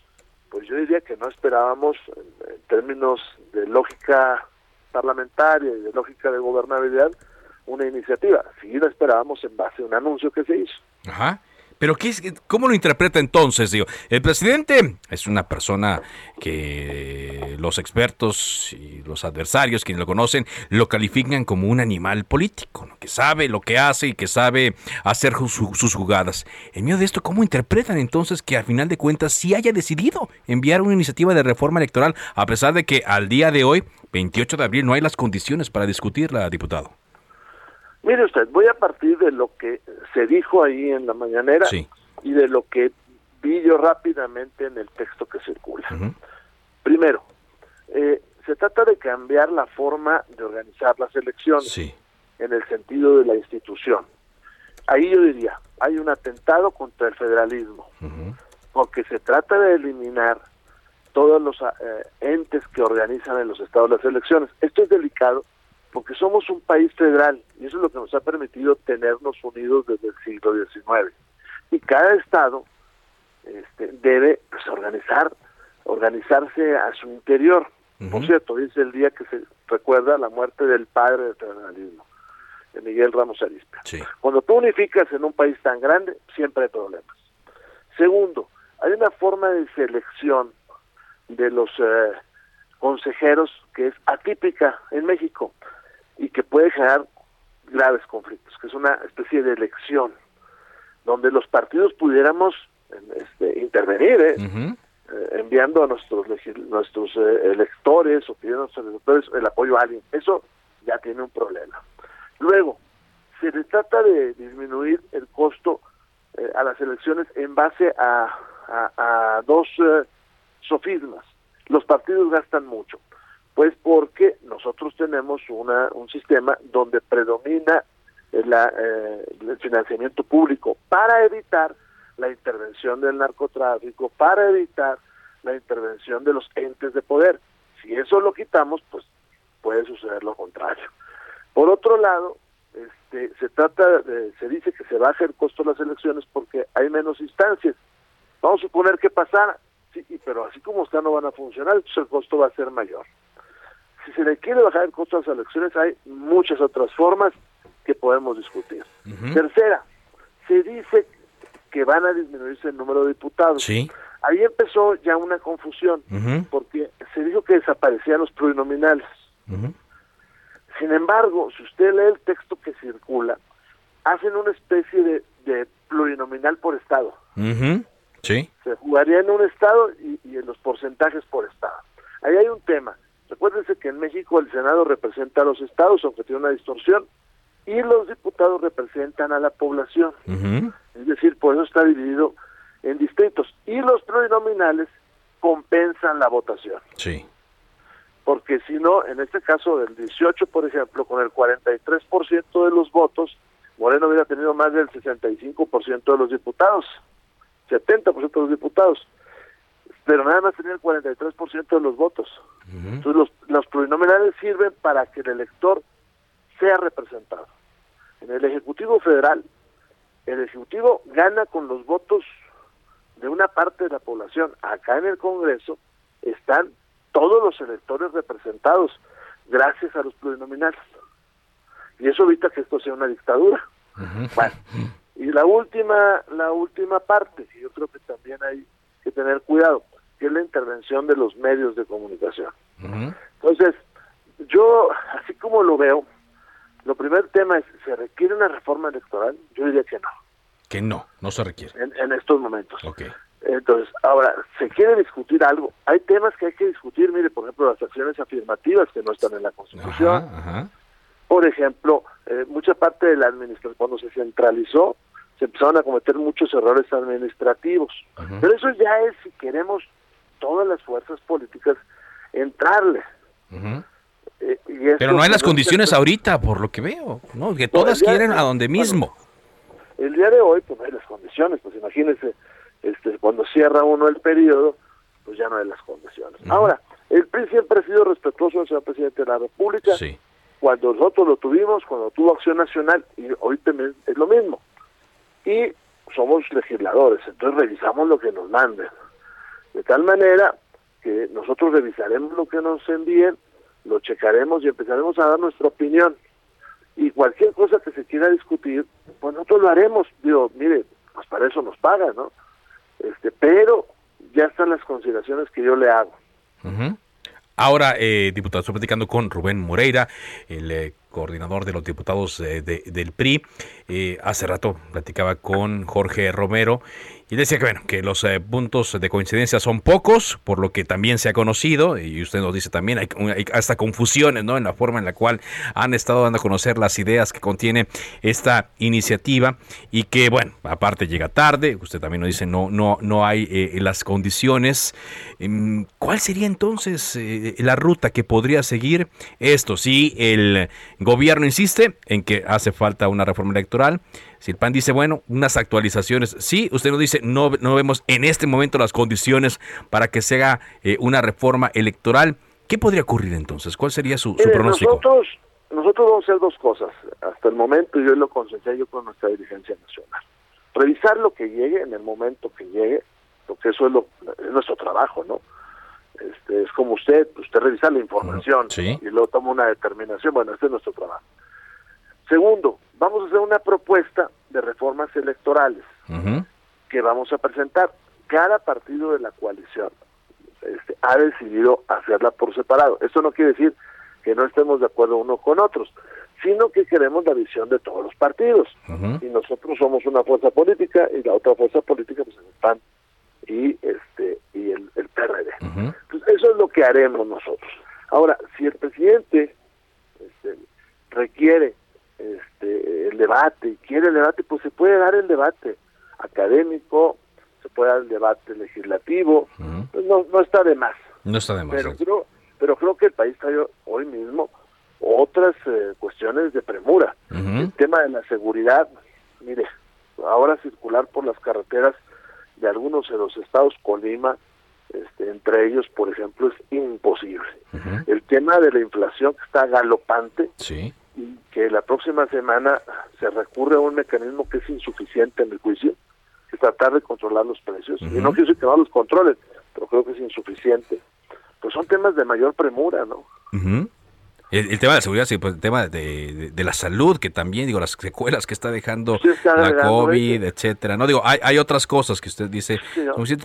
pues yo diría que no esperábamos, en, en términos de lógica parlamentaria y de lógica de gobernabilidad, una iniciativa. Sí la esperábamos en base a un anuncio que se hizo. Ajá. Pero ¿qué es, ¿cómo lo interpreta entonces? El presidente es una persona que los expertos y los adversarios, quienes lo conocen, lo califican como un animal político, ¿no? que sabe lo que hace y que sabe hacer sus jugadas. En medio de esto, ¿cómo interpretan entonces que al final de cuentas sí haya decidido enviar una iniciativa de reforma electoral, a pesar de que al día de hoy, 28 de abril, no hay las condiciones para discutirla, diputado? Mire usted, voy a partir de lo que se dijo ahí en la mañanera Sí. y de lo que vi yo rápidamente en el texto que circula. Primero, eh, se trata de cambiar la forma de organizar las elecciones Sí. en el sentido de la institución. Ahí yo diría, hay un atentado contra el federalismo, porque se trata de eliminar todos los eh, entes que organizan en los estados las elecciones. Esto es delicado porque somos un país federal y eso es lo que nos ha permitido tenernos unidos desde el siglo XIX. Y cada estado este, debe pues, organizar, organizarse a su interior. Por cierto, hoy es el día que se recuerda la muerte del padre del federalismo, de Miguel Ramos Arizpe. Cuando tú unificas en un país tan grande, siempre hay problemas. Segundo, hay una forma de selección de los eh, consejeros que es atípica en México y que puede generar graves conflictos, que es una especie de elección donde los partidos pudiéramos este, intervenir, ¿eh? Eh, enviando a nuestros nuestros eh, electores o pidiendo a nuestros electores el apoyo a alguien. Eso ya tiene un problema. Luego, se le trata de disminuir el costo eh, a las elecciones en base a, a- a dos eh, sofismas. los partidos gastan mucho? Pues porque nosotros tenemos una, un sistema donde predomina la, eh, el financiamiento público para evitar la intervención del narcotráfico, para evitar la intervención de los entes de poder. Si eso lo quitamos, pues puede suceder lo contrario. Por otro lado, este, se trata, de, se dice que se baja el costo de las elecciones porque hay menos instancias. Vamos a suponer que pasara, sí, pero así como está no van a funcionar, entonces el costo va a ser mayor. Si se le quiere bajar el costo de las elecciones, hay muchas otras formas que podemos discutir. Tercera, se dice que van a disminuirse el número de diputados. Sí. Ahí empezó ya una confusión, porque se dijo que desaparecían los plurinominales. Sin embargo, si usted lee el texto que circula, hacen una especie de, de plurinominal por estado. Sí. Se jugaría en un estado y, y, en los porcentajes por estado. Ahí hay un tema. Recuérdense que en México el Senado representa a los estados, aunque tiene una distorsión, y los diputados representan a la población. Es decir, por eso está dividido en distritos. Y los plurinominales compensan la votación. Sí. Porque si no, en este caso del 18, por ejemplo, con el 43% de los votos, Moreno hubiera tenido más del 65% de los diputados, 70% de los diputados, pero nada más tenía el 43% de los votos. Entonces los, los plurinominales sirven para que el elector sea representado. En el Ejecutivo Federal, el Ejecutivo gana con los votos de una parte de la población. Acá en el Congreso están todos los electores representados gracias a los plurinominales. Y eso evita que esto sea una dictadura. Bueno, y la última, la última parte, que yo creo que también hay que tener cuidado, que es la intervención de los medios de comunicación. Entonces, yo, así como lo veo, lo primer tema es, ¿se requiere una reforma electoral? Yo diría que no. Que no, no se requiere. En, en estos momentos. Ok. Entonces, ahora, ¿se quiere discutir algo? Hay temas que hay que discutir, mire, por ejemplo, las acciones afirmativas que no están en la Constitución. Ajá, ajá. Por ejemplo, eh, mucha parte de la administración, cuando se centralizó, se empezaron a cometer muchos errores administrativos. Pero eso ya es si queremos todas las fuerzas políticas entrarle. Eh, y esto Pero no hay las condiciones ahorita, por lo que veo, ¿no? Que todas quieren a donde mismo. El día de hoy, pues no hay las condiciones, pues imagínense, este, cuando cierra uno el periodo, pues ya no hay las condiciones. Ahora, el PRI siempre ha sido respetuoso del señor presidente de la República. Cuando nosotros lo tuvimos, cuando tuvo Acción Nacional, y hoy también es lo mismo. Y somos legisladores, entonces revisamos lo que nos manden. De tal manera que nosotros revisaremos lo que nos envíen, lo checaremos y empezaremos a dar nuestra opinión. Y cualquier cosa que se quiera discutir, pues nosotros lo haremos. Digo, mire, pues para eso nos pagan, ¿no? Este, pero ya están las consideraciones que yo le hago. Ujú. Ahora, eh, diputado, estoy platicando con Rubén Moreira, el eh, coordinador de los diputados eh, de- del PRI. Eh, hace rato platicaba con Jorge Romero y decía que, bueno, que los eh, puntos de coincidencia son pocos, por lo que también se ha conocido, y usted nos dice también, hay, hay hasta confusiones ¿no? en la forma en la cual han estado dando a conocer las ideas que contiene esta iniciativa y que, bueno, aparte llega tarde, usted también nos dice, no, no, no hay eh, las condiciones. Em, ¿Cuál sería entonces eh, la ruta que podría seguir esto? Si el gobierno insiste en que hace falta una reforma electoral, si el PAN dice, bueno, unas actualizaciones, sí, usted nos dice, no, no vemos en este momento las condiciones para que se haga eh, una reforma electoral. ¿Qué podría ocurrir entonces? ¿Cuál sería su, su pronóstico? nosotros, nosotros vamos a hacer dos cosas. Hasta el momento yo lo consenté yo con nuestra dirigencia nacional. Revisar lo que llegue en el momento que llegue, porque eso es, lo, es nuestro trabajo, ¿no? Este, es como usted, usted revisa la información y luego toma una determinación. Bueno, este es nuestro trabajo. Segundo, vamos a hacer una propuesta de reformas electorales que vamos a presentar. Cada partido de la coalición este, ha decidido hacerla por separado. Esto no quiere decir que no estemos de acuerdo uno con otros, sino que queremos la visión de todos los partidos. Y nosotros somos una fuerza política y la otra fuerza política pues es el PAN y este y el, el PRD. Entonces, eso es lo que haremos nosotros. Ahora, si el presidente este, requiere debate y quiere el debate, pues se puede dar el debate académico, se puede dar el debate legislativo, pues no, no está de más. No está de Pero creo, pero creo que el país trae hoy mismo otras eh, cuestiones de premura. El tema de la seguridad, mire, ahora circular por las carreteras de algunos de los estados Colima, este, entre ellos, por ejemplo, es imposible. El tema de la inflación que está galopante sí. Y que la próxima semana se recurre a un mecanismo que es insuficiente en el juicio, que es tratar de controlar los precios. Y no quiero decir que no los controlen, pero creo que es insuficiente. Pues son temas de mayor premura, ¿no? El, tema de la seguridad, sí, pues el tema de, de, la salud, que también, digo, las secuelas que está dejando la COVID, etcétera. No, digo, hay, hay otras cosas que usted dice,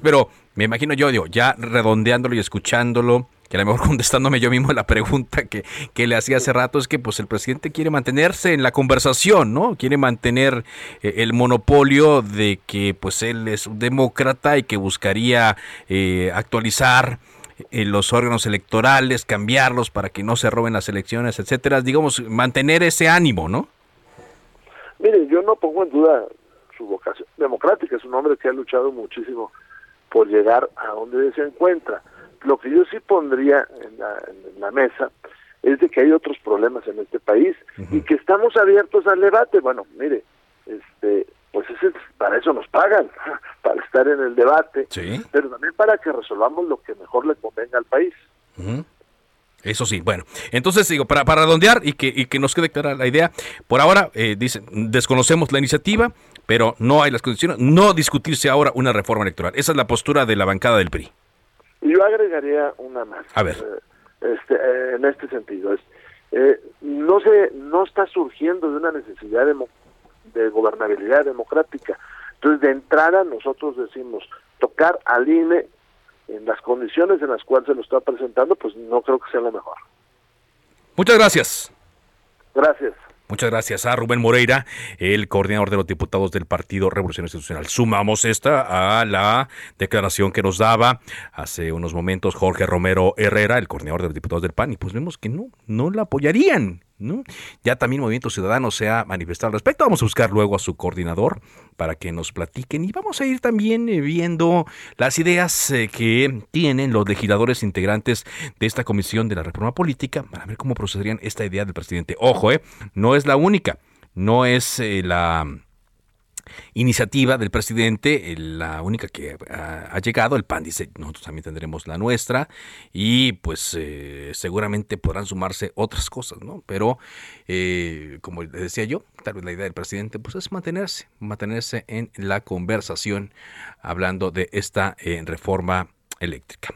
pero me imagino yo, digo, ya redondeándolo y escuchándolo, que a lo mejor contestándome yo mismo la pregunta que, que, le hacía hace rato, es que pues el presidente quiere mantenerse en la conversación, ¿no? Quiere mantener eh, el monopolio de que pues él es un demócrata y que buscaría eh, actualizar eh, los órganos electorales, cambiarlos para que no se roben las elecciones, etcétera, digamos, mantener ese ánimo, ¿no? Mire, yo no pongo en duda su vocación democrática, es un hombre que ha luchado muchísimo por llegar a donde se encuentra. Lo que yo sí pondría en la, en la mesa es de que hay otros problemas en este país y que estamos abiertos al debate. Bueno, mire, este, pues ese, para eso nos pagan, para estar en el debate, pero también para que resolvamos lo que mejor le convenga al país. Eso sí, bueno, entonces digo, para, para redondear y que, y que nos quede clara la idea, por ahora, eh, dicen, desconocemos la iniciativa, pero no hay las condiciones, no discutirse ahora una reforma electoral. Esa es la postura de la bancada del PRI. Y yo agregaría una más. A ver. Eh, este, eh, en este sentido, es, eh, no, se, no está surgiendo de una necesidad de de gobernabilidad democrática. Entonces, de entrada, nosotros decimos, tocar al INE en las condiciones en las cuales se lo está presentando, pues no creo que sea lo mejor. Muchas gracias. Gracias. Muchas gracias a Rubén Moreira, el coordinador de los diputados del Partido Revolución Institucional. Sumamos esta a la declaración que nos daba hace unos momentos Jorge Romero Herrera, el coordinador de los diputados del PAN, y pues vemos que no, no la apoyarían. Ya también Movimiento Ciudadano se ha manifestado al respecto. Vamos a buscar luego a su coordinador para que nos platiquen y vamos a ir también eh, viendo las ideas eh, que tienen los legisladores integrantes de esta comisión de la reforma política para ver cómo procederían esta idea del presidente. Ojo, eh, no es la única, no es eh, la iniciativa del presidente, la única que ha, llegado, el PAN dice, nosotros también tendremos la nuestra y pues eh, seguramente podrán sumarse otras cosas, ¿no? Pero eh, como decía yo, tal vez la idea del presidente pues es mantenerse, mantenerse en la conversación hablando de esta eh, reforma eléctrica.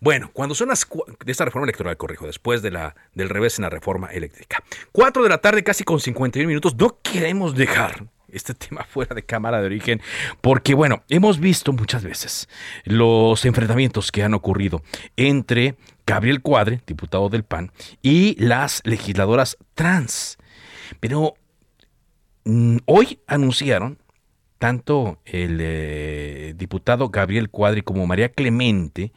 Bueno, cuando son las de esta reforma electoral, corrijo, después de la del revés en la reforma eléctrica. Cuatro de la tarde, casi con 51 minutos, no queremos dejar este tema fuera de cámara de origen, porque bueno, hemos visto muchas veces los enfrentamientos que han ocurrido entre Gabriel Cuadre, diputado del PAN, y las legisladoras trans. Pero mm, hoy anunciaron tanto el eh, diputado Gabriel Cuadre como María Clemente,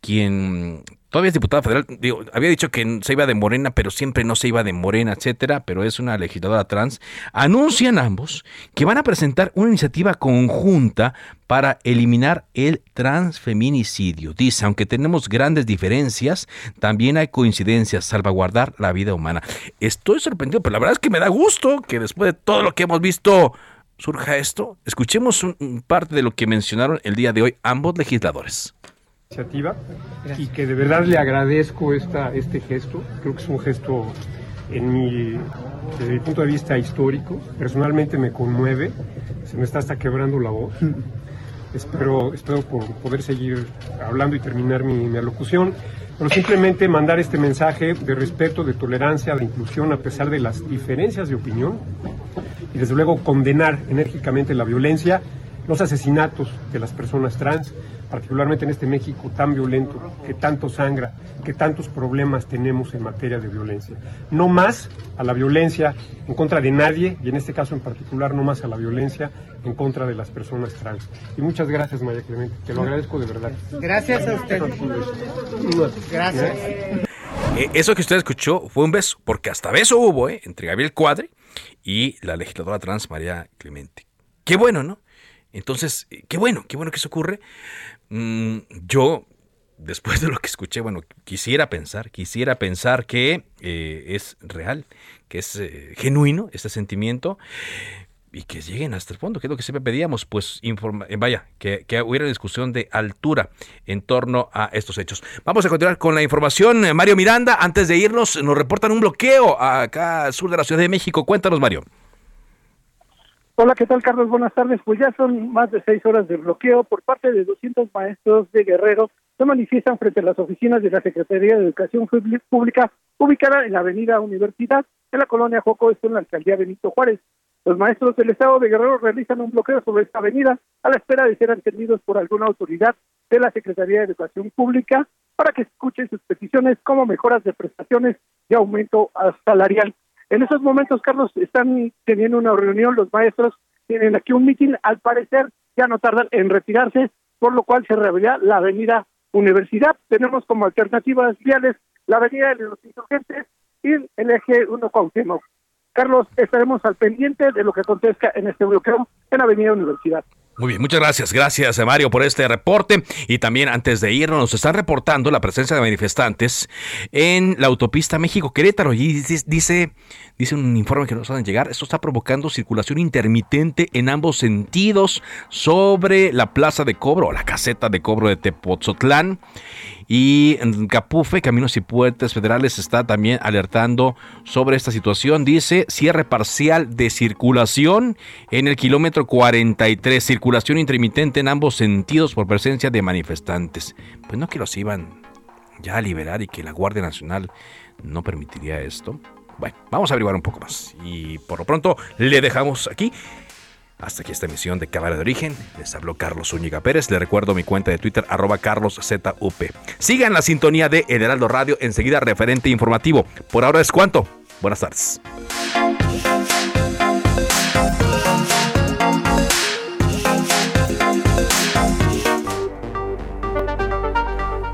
quien todavía es diputada federal, había dicho que se iba de Morena, pero siempre no se iba de Morena, etcétera, pero es una legisladora trans, anuncian ambos que van a presentar una iniciativa conjunta para eliminar el transfeminicidio. Dice, aunque tenemos grandes diferencias, también hay coincidencias, salvaguardar la vida humana. Estoy sorprendido, pero la verdad es que me da gusto que después de todo lo que hemos visto surja esto. Escuchemos un, parte de lo que mencionaron el día de hoy ambos legisladores iniciativa y que de verdad le agradezco esta, este gesto. Creo que es un gesto en mi, desde mi punto de vista histórico. Personalmente me conmueve, se me está hasta quebrando la voz. Espero, espero poder seguir hablando y terminar mi, mi alocución. Pero simplemente mandar este mensaje de respeto, de tolerancia, de inclusión a pesar de las diferencias de opinión y desde luego condenar enérgicamente la violencia, los asesinatos de las personas trans, particularmente en este México tan violento, que tanto sangra, que tantos problemas tenemos en materia de violencia. No más a la violencia en contra de nadie, y en este caso en particular no más a la violencia en contra de las personas trans. Y muchas gracias, María Clemente, te lo agradezco de verdad. Gracias a usted. Gracias. Eh, eso que usted escuchó fue un beso, porque hasta beso hubo ¿eh? entre Gabriel Cuadre y la legisladora trans María Clemente. Qué bueno, ¿no? Entonces, eh, qué bueno, qué bueno que eso ocurre. Mm, yo después de lo que escuché, bueno, quisiera pensar, quisiera pensar que eh, es real, que es eh, genuino este sentimiento y que lleguen hasta el fondo, que es lo que siempre pedíamos, pues informa, eh, vaya, que, que hubiera discusión de altura en torno a estos hechos. Vamos a continuar con la información. Mario Miranda, antes de irnos, nos reportan un bloqueo acá al sur de la Ciudad de México. Cuéntanos, Mario. Hola, ¿qué tal, Carlos? Buenas tardes. Pues ya son más de seis horas de bloqueo por parte de 200 maestros de Guerrero se manifiestan frente a las oficinas de la Secretaría de Educación Pública ubicada en la Avenida Universidad, en la colonia Joco, esto en la alcaldía Benito Juárez. Los maestros del Estado de Guerrero realizan un bloqueo sobre esta avenida a la espera de ser atendidos por alguna autoridad de la Secretaría de Educación Pública para que escuchen sus peticiones como mejoras de prestaciones y aumento salarial. En esos momentos, Carlos, están teniendo una reunión, los maestros tienen aquí un mitin, al parecer ya no tardan en retirarse, por lo cual se reabrirá la avenida Universidad. Tenemos como alternativas viales la avenida de los insurgentes y el eje 1 Cuauhtémoc. Carlos, estaremos al pendiente de lo que acontezca en este bloqueo en Avenida Universidad. Muy bien, muchas gracias. Gracias, Mario, por este reporte. Y también antes de irnos, nos están reportando la presencia de manifestantes en la autopista México-Querétaro. Y dice, dice un informe que nos van a llegar, esto está provocando circulación intermitente en ambos sentidos sobre la plaza de cobro o la caseta de cobro de Tepotzotlán. Y Capufe, Caminos y Puertas Federales, está también alertando sobre esta situación. Dice cierre parcial de circulación en el kilómetro 43, circulación intermitente en ambos sentidos por presencia de manifestantes. Pues no que los iban ya a liberar y que la Guardia Nacional no permitiría esto. Bueno, vamos a averiguar un poco más. Y por lo pronto le dejamos aquí hasta aquí esta emisión de Cámara de Origen. Les habló Carlos Zúñiga Pérez. Les recuerdo mi cuenta de Twitter, arroba carloszup. Sigan la sintonía de El Heraldo Radio, enseguida referente informativo. Por ahora es cuanto. Buenas tardes.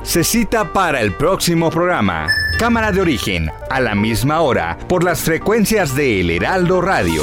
Se cita para el próximo programa. Cámara de Origen, a la misma hora, por las frecuencias de El Heraldo Radio.